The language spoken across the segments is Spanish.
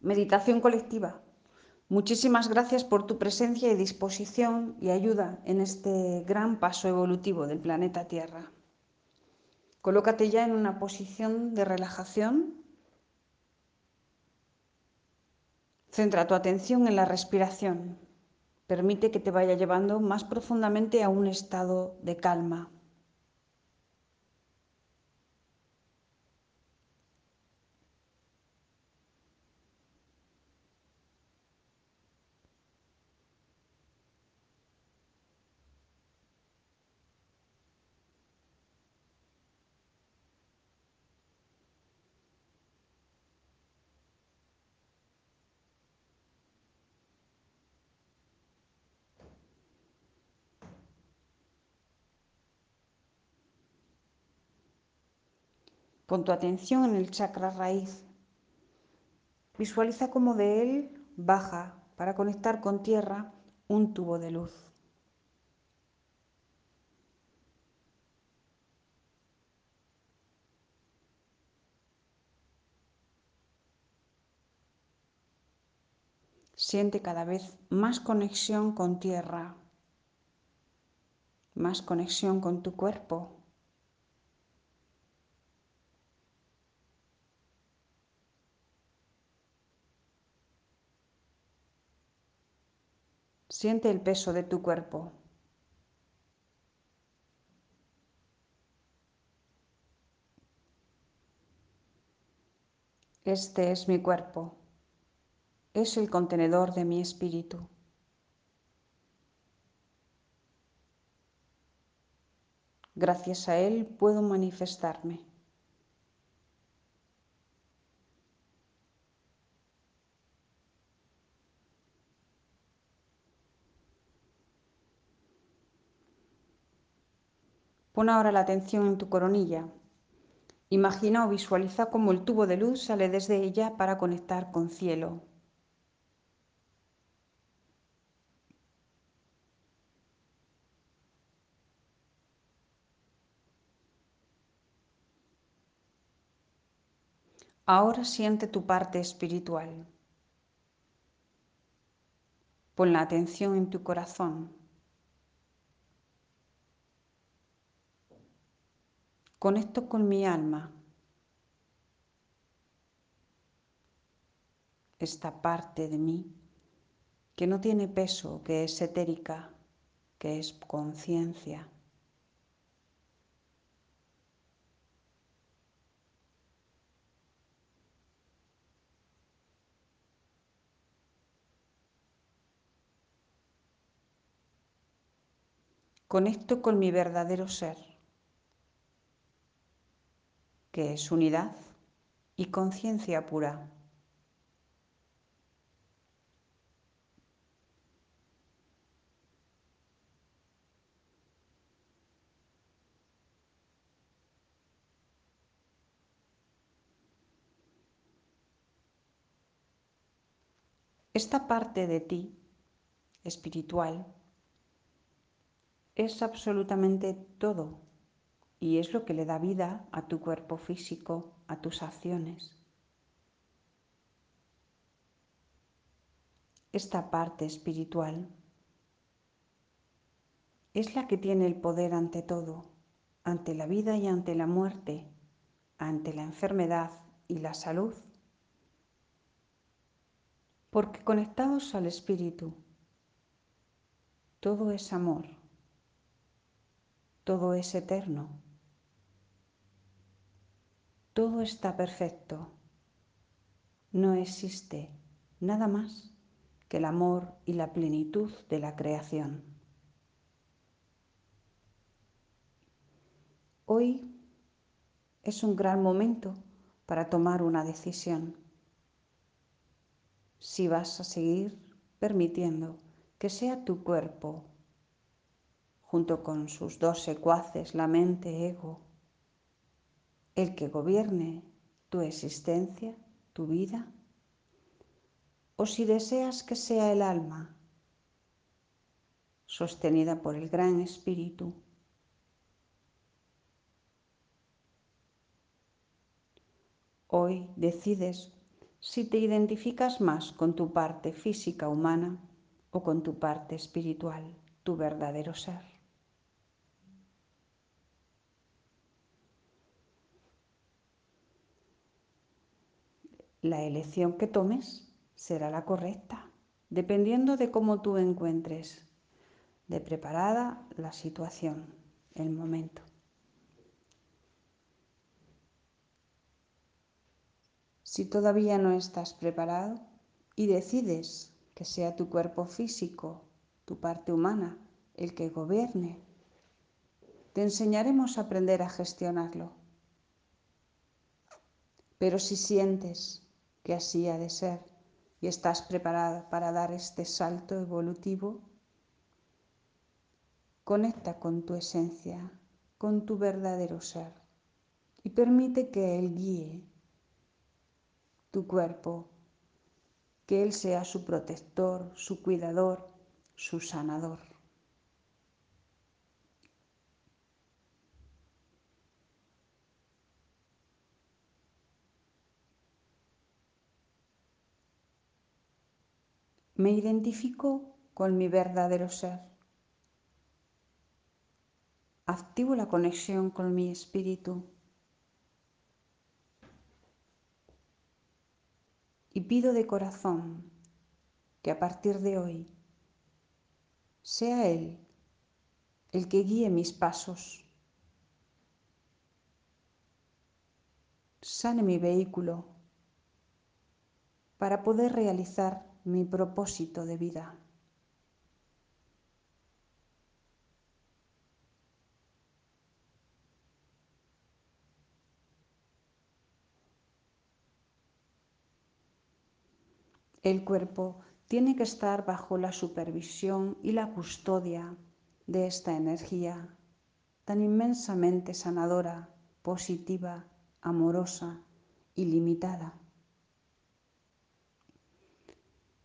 Meditación colectiva. Muchísimas gracias por tu presencia y disposición y ayuda en este gran paso evolutivo del planeta Tierra. Colócate ya en una posición de relajación. Centra tu atención en la respiración. Permite que te vaya llevando más profundamente a un estado de calma. Pon tu atención en el chakra raíz. Visualiza cómo de él baja para conectar con tierra un tubo de luz. Siente cada vez más conexión con tierra, más conexión con tu cuerpo. Siente el peso de tu cuerpo. Este es mi cuerpo. Es el contenedor de mi espíritu. Gracias a él puedo manifestarme. Pon ahora la atención en tu coronilla. Imagina o visualiza cómo el tubo de luz sale desde ella para conectar con cielo. Ahora siente tu parte espiritual. Pon la atención en tu corazón. Conecto con mi alma. Esta parte de mí que no tiene peso, que es etérica, que es conciencia. Conecto con mi verdadero ser que es unidad y conciencia pura. Esta parte de ti, espiritual, es absolutamente todo y es lo que le da vida a tu cuerpo físico, a tus acciones. Esta parte espiritual es la que tiene el poder ante todo, ante la vida y ante la muerte, ante la enfermedad y la salud. Porque conectados al espíritu, todo es amor, todo es eterno todo está perfecto. No existe nada más que el amor y la plenitud de la creación. Hoy es un gran momento para tomar una decisión. Si vas a seguir permitiendo que sea tu cuerpo, junto con sus dos secuaces, la mente, ego, el que gobierne tu existencia, tu vida, o si deseas que sea el alma, sostenida por el Gran Espíritu, hoy decides si te identificas más con tu parte física humana o con tu parte espiritual, tu verdadero ser. La elección que tomes será la correcta, dependiendo de cómo tú encuentres de preparada la situación, el momento. Si todavía no estás preparado y decides que sea tu cuerpo físico, tu parte humana, el que gobierne, te enseñaremos a aprender a gestionarlo. Pero si sientes que así ha de ser y estás preparada para dar este salto evolutivo, conecta con tu esencia, con tu verdadero ser y permite que Él guíe tu cuerpo, que Él sea su protector, su cuidador, su sanador. Me identifico con mi verdadero ser. Activo la conexión con mi espíritu y pido de corazón que a partir de hoy sea Él el que guíe mis pasos, sane mi vehículo para poder realizar mi propósito de vida. El cuerpo tiene que estar bajo la supervisión y la custodia de esta energía tan inmensamente sanadora, positiva, amorosa, ilimitada.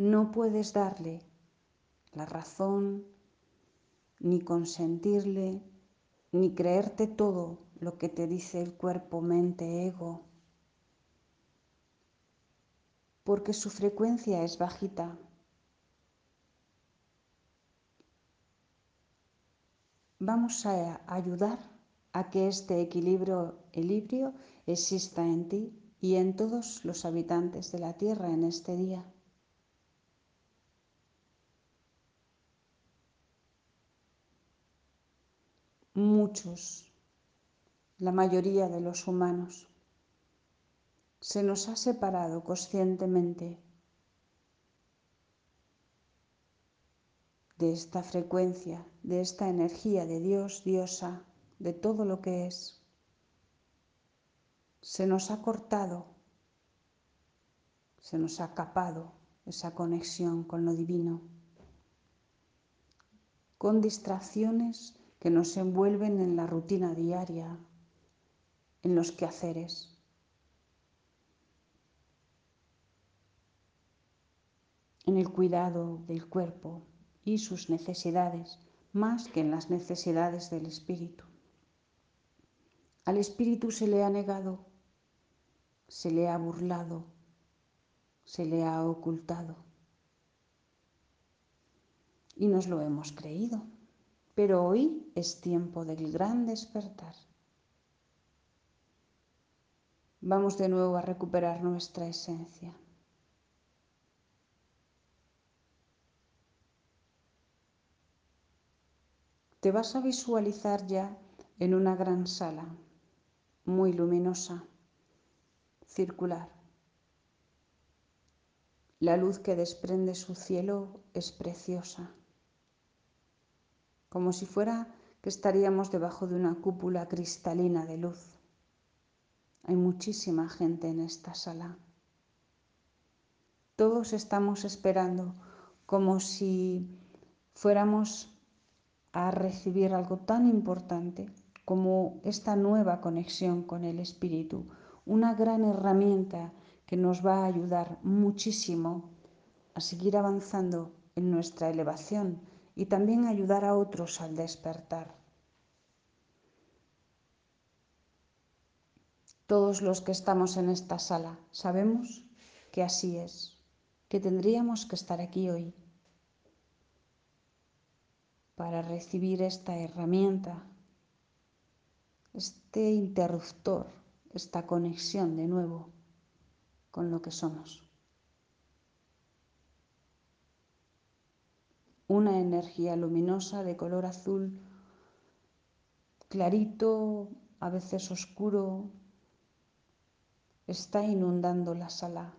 No puedes darle la razón, ni consentirle, ni creerte todo lo que te dice el cuerpo, mente, ego. porque su frecuencia es bajita. Vamos a ayudar a que este equilibrio, equilibrio exista en ti y en todos los habitantes de la Tierra en este día. Muchos, la mayoría de los humanos, se nos ha separado conscientemente de esta frecuencia, de esta energía de Dios, diosa, de todo lo que es. Se nos ha cortado, se nos ha capado esa conexión con lo divino, con distracciones que nos envuelven en la rutina diaria, en los quehaceres. en el cuidado del cuerpo y sus necesidades más que en las necesidades del espíritu. Al espíritu se le ha negado, se le ha burlado, se le ha ocultado. Y nos lo hemos creído. Pero hoy es tiempo del gran despertar. Vamos de nuevo a recuperar nuestra esencia. te vas a visualizar ya en una gran sala, muy luminosa, circular. La luz que desprende su cielo es preciosa, como si fuera que estaríamos debajo de una cúpula cristalina de luz. Hay muchísima gente en esta sala. Todos estamos esperando como si fuéramos a recibir algo tan importante como esta nueva conexión con el Espíritu, una gran herramienta que nos va a ayudar muchísimo a seguir avanzando en nuestra elevación y también ayudar a otros al despertar. Todos los que estamos en esta sala sabemos que así es, que tendríamos que estar aquí hoy para recibir esta herramienta, este interruptor, esta conexión de nuevo con lo que somos. Una energía luminosa de color azul clarito, a veces oscuro, está inundando la sala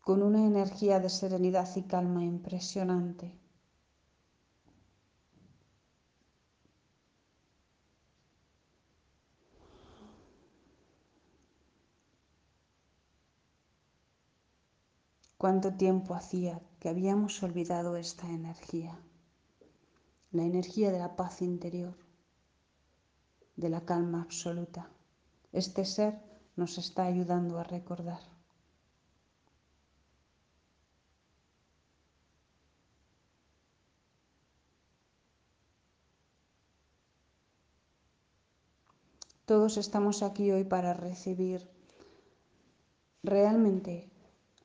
con una energía de serenidad y calma impresionante. ¿Cuánto tiempo hacía que habíamos olvidado esta energía? La energía de la paz interior, de la calma absoluta. Este ser nos está ayudando a recordar. Todos estamos aquí hoy para recibir realmente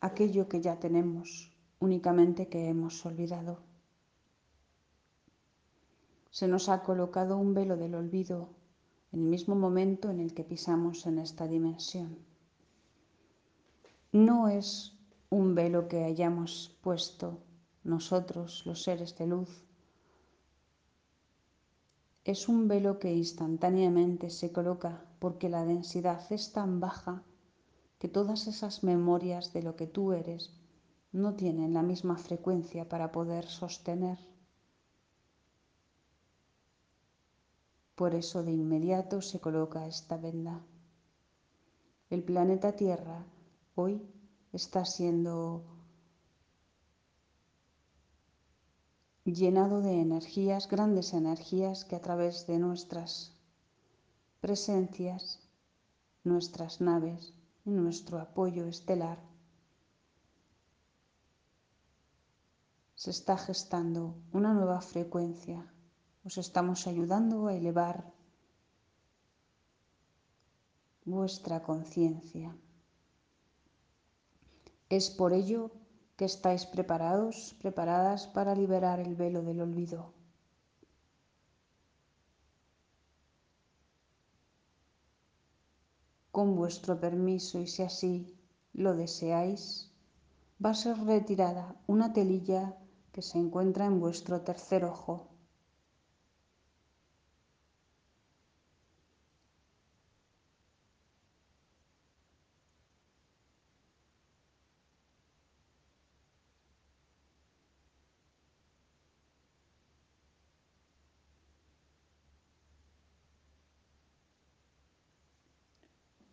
aquello que ya tenemos, únicamente que hemos olvidado. Se nos ha colocado un velo del olvido en el mismo momento en el que pisamos en esta dimensión. No es un velo que hayamos puesto nosotros, los seres de luz, es un velo que instantáneamente se coloca porque la densidad es tan baja que todas esas memorias de lo que tú eres no tienen la misma frecuencia para poder sostener. Por eso de inmediato se coloca esta venda. El planeta Tierra hoy está siendo llenado de energías, grandes energías que a través de nuestras presencias, nuestras naves nuestro apoyo estelar se está gestando una nueva frecuencia. Os estamos ayudando a elevar vuestra conciencia. Es por ello que estáis preparados, preparadas para liberar el velo del olvido. Con vuestro permiso y si así lo deseáis, va a ser retirada una telilla que se encuentra en vuestro tercer ojo.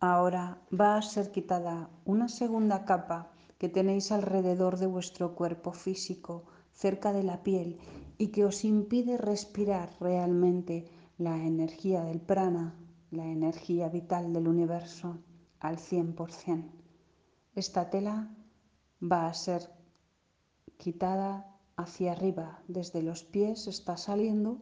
Ahora va a ser quitada una segunda capa que tenéis alrededor de vuestro cuerpo físico, cerca de la piel, y que os impide respirar realmente la energía del prana, la energía vital del universo, al 100%. Esta tela va a ser quitada hacia arriba, desde los pies está saliendo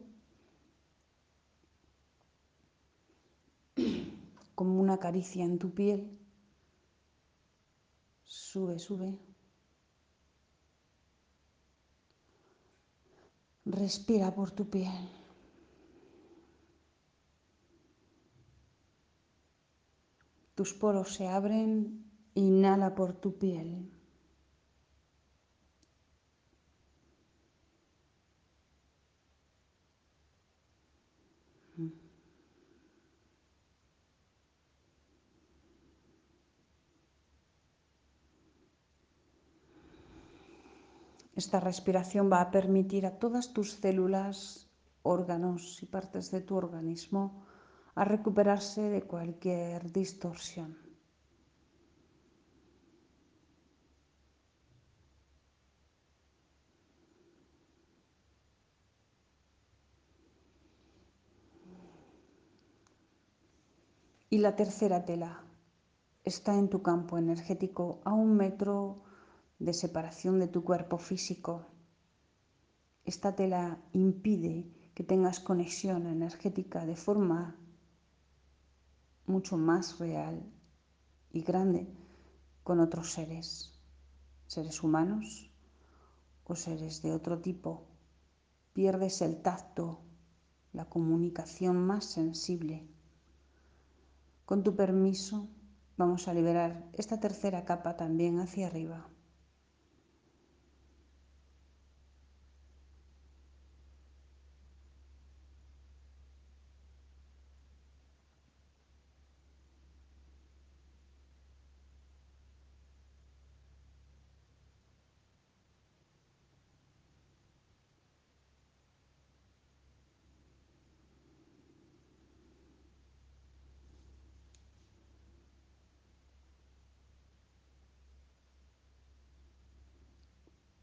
como una caricia en tu piel. Sube, sube. Respira por tu piel. Tus poros se abren, inhala por tu piel. Esta respiración va a permitir a todas tus células, órganos y partes de tu organismo a recuperarse de cualquier distorsión. Y la tercera tela está en tu campo energético a un metro de separación de tu cuerpo físico. Esta tela impide que tengas conexión energética de forma mucho más real y grande con otros seres, seres humanos o seres de otro tipo. Pierdes el tacto, la comunicación más sensible. Con tu permiso, vamos a liberar esta tercera capa también hacia arriba.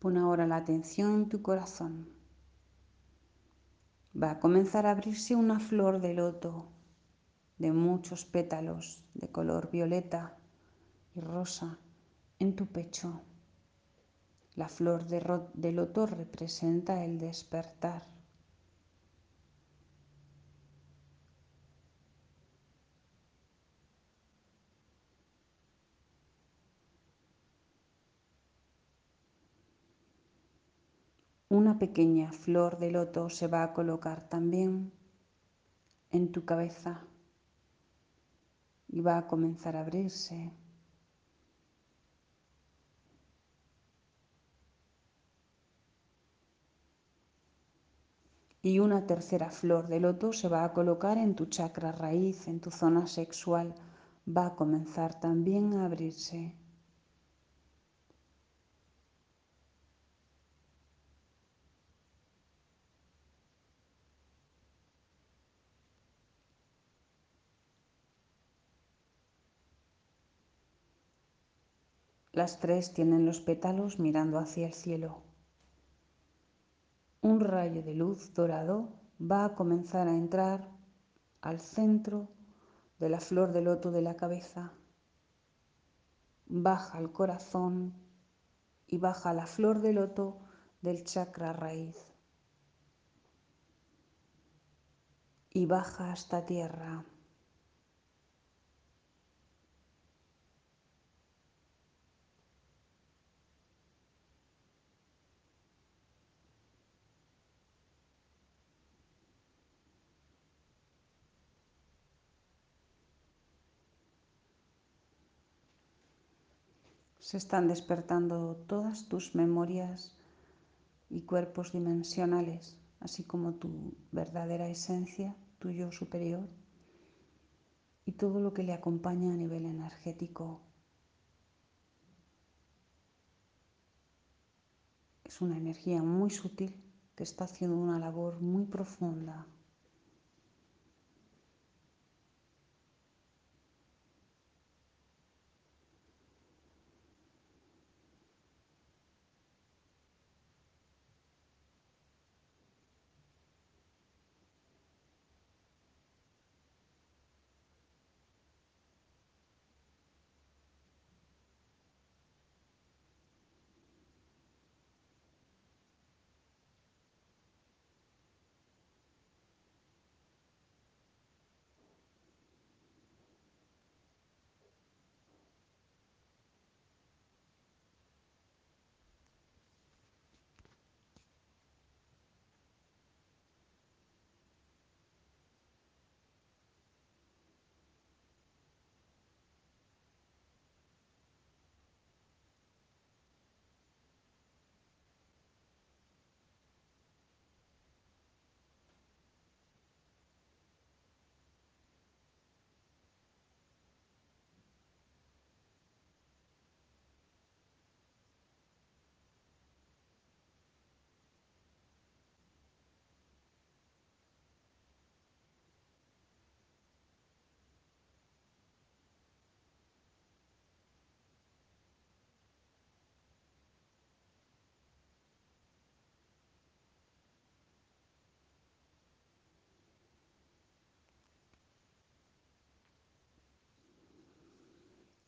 Pon ahora la atención en tu corazón. Va a comenzar a abrirse una flor de loto de muchos pétalos de color violeta y rosa en tu pecho. La flor de, de loto representa el despertar. Una pequeña flor de loto se va a colocar también en tu cabeza y va a comenzar a abrirse. Y una tercera flor de loto se va a colocar en tu chakra raíz, en tu zona sexual. Va a comenzar también a abrirse. Las tres tienen los pétalos mirando hacia el cielo. Un rayo de luz dorado va a comenzar a entrar al centro de la flor de loto de la cabeza. Baja al corazón y baja la flor de loto del chakra raíz. Y baja hasta tierra. Se están despertando todas tus memorias y cuerpos dimensionales, así como tu verdadera esencia, tu yo superior, y todo lo que le acompaña a nivel energético. Es una energía muy sutil que está haciendo una labor muy profunda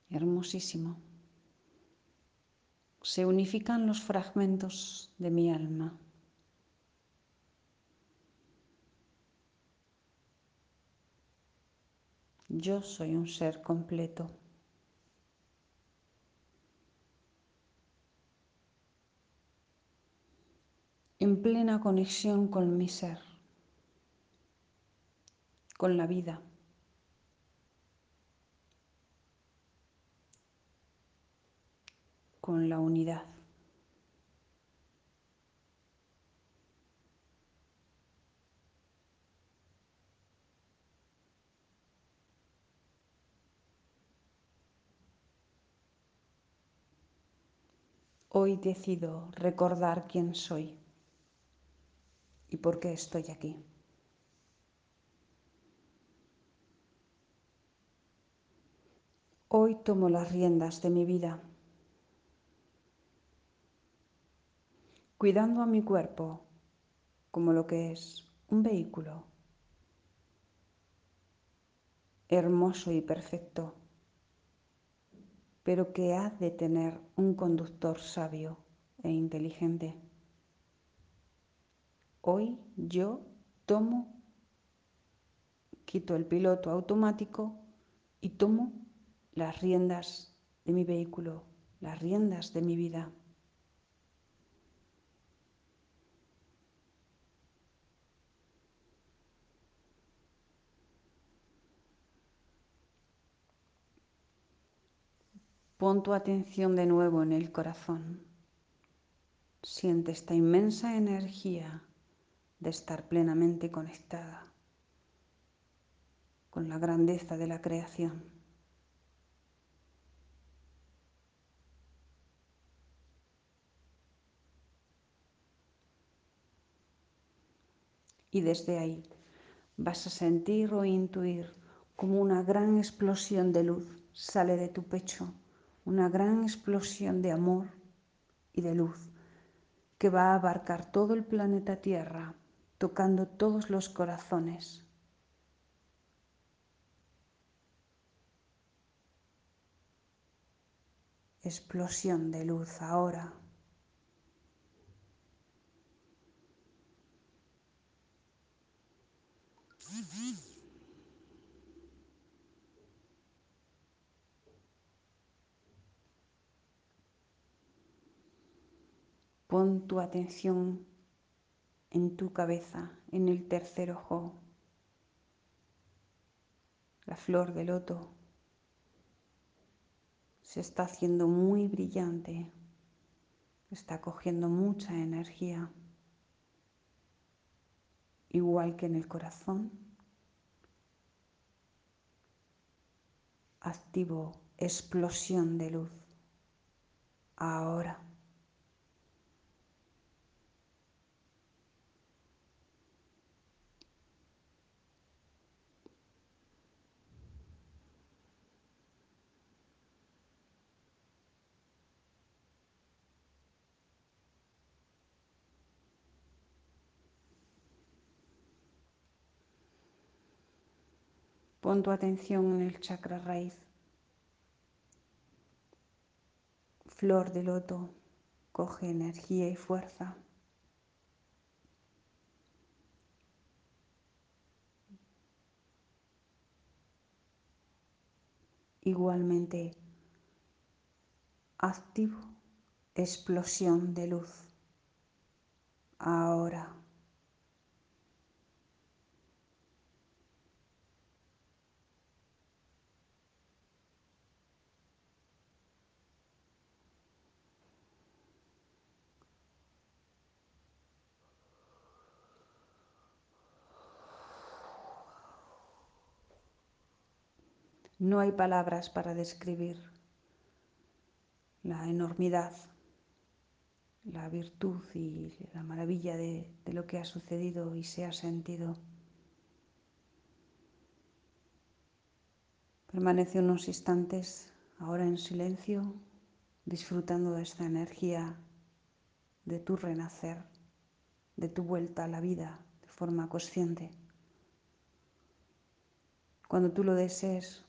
hermosísimo. Se unifican los fragmentos de mi alma. Yo soy un ser completo. en plena conexión con mi ser, con la vida. Con la unidad. Hoy decido recordar quién soy y por qué estoy aquí. Hoy tomo las riendas de mi vida, cuidando a mi cuerpo como lo que es un vehículo hermoso y perfecto pero que ha de tener un conductor sabio e inteligente. Hoy yo tomo, quito el piloto automático y tomo las riendas de mi vehículo, las riendas de mi vida. Pon tu atención de nuevo en el corazón. Siente esta inmensa energía de estar plenamente conectada con la grandeza de la creación. Y desde ahí vas a sentir o intuir como una gran explosión de luz sale de tu pecho una gran explosión de amor y de luz que va a abarcar todo el planeta Tierra, tocando todos los corazones. Explosión de luz ahora. Pon tu atención en tu cabeza, en el tercer ojo, la flor de loto se está haciendo muy brillante, está cogiendo mucha energía, igual que en el corazón. Activo explosión de luz. Ahora. Pon tu atención en el chakra raíz. Flor de loto, coge energía y fuerza. Igualmente activo, explosión de luz. Ahora. No hay palabras para describir la enormidad, la virtud y la maravilla de, lo que ha sucedido y se ha sentido. Permanece unos instantes ahora en silencio, disfrutando de esta energía de tu renacer, de tu vuelta a la vida de forma consciente. Cuando tú lo desees,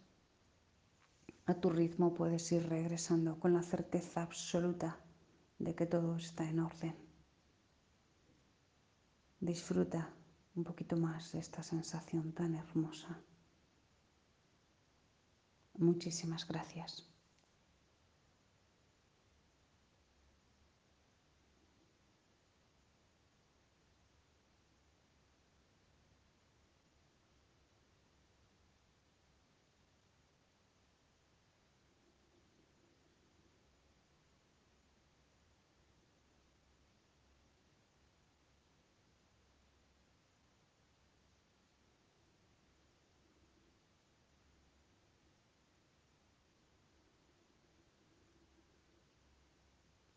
a tu ritmo puedes ir regresando con la certeza absoluta de que todo está en orden. Disfruta un poquito más de esta sensación tan hermosa. Muchísimas gracias.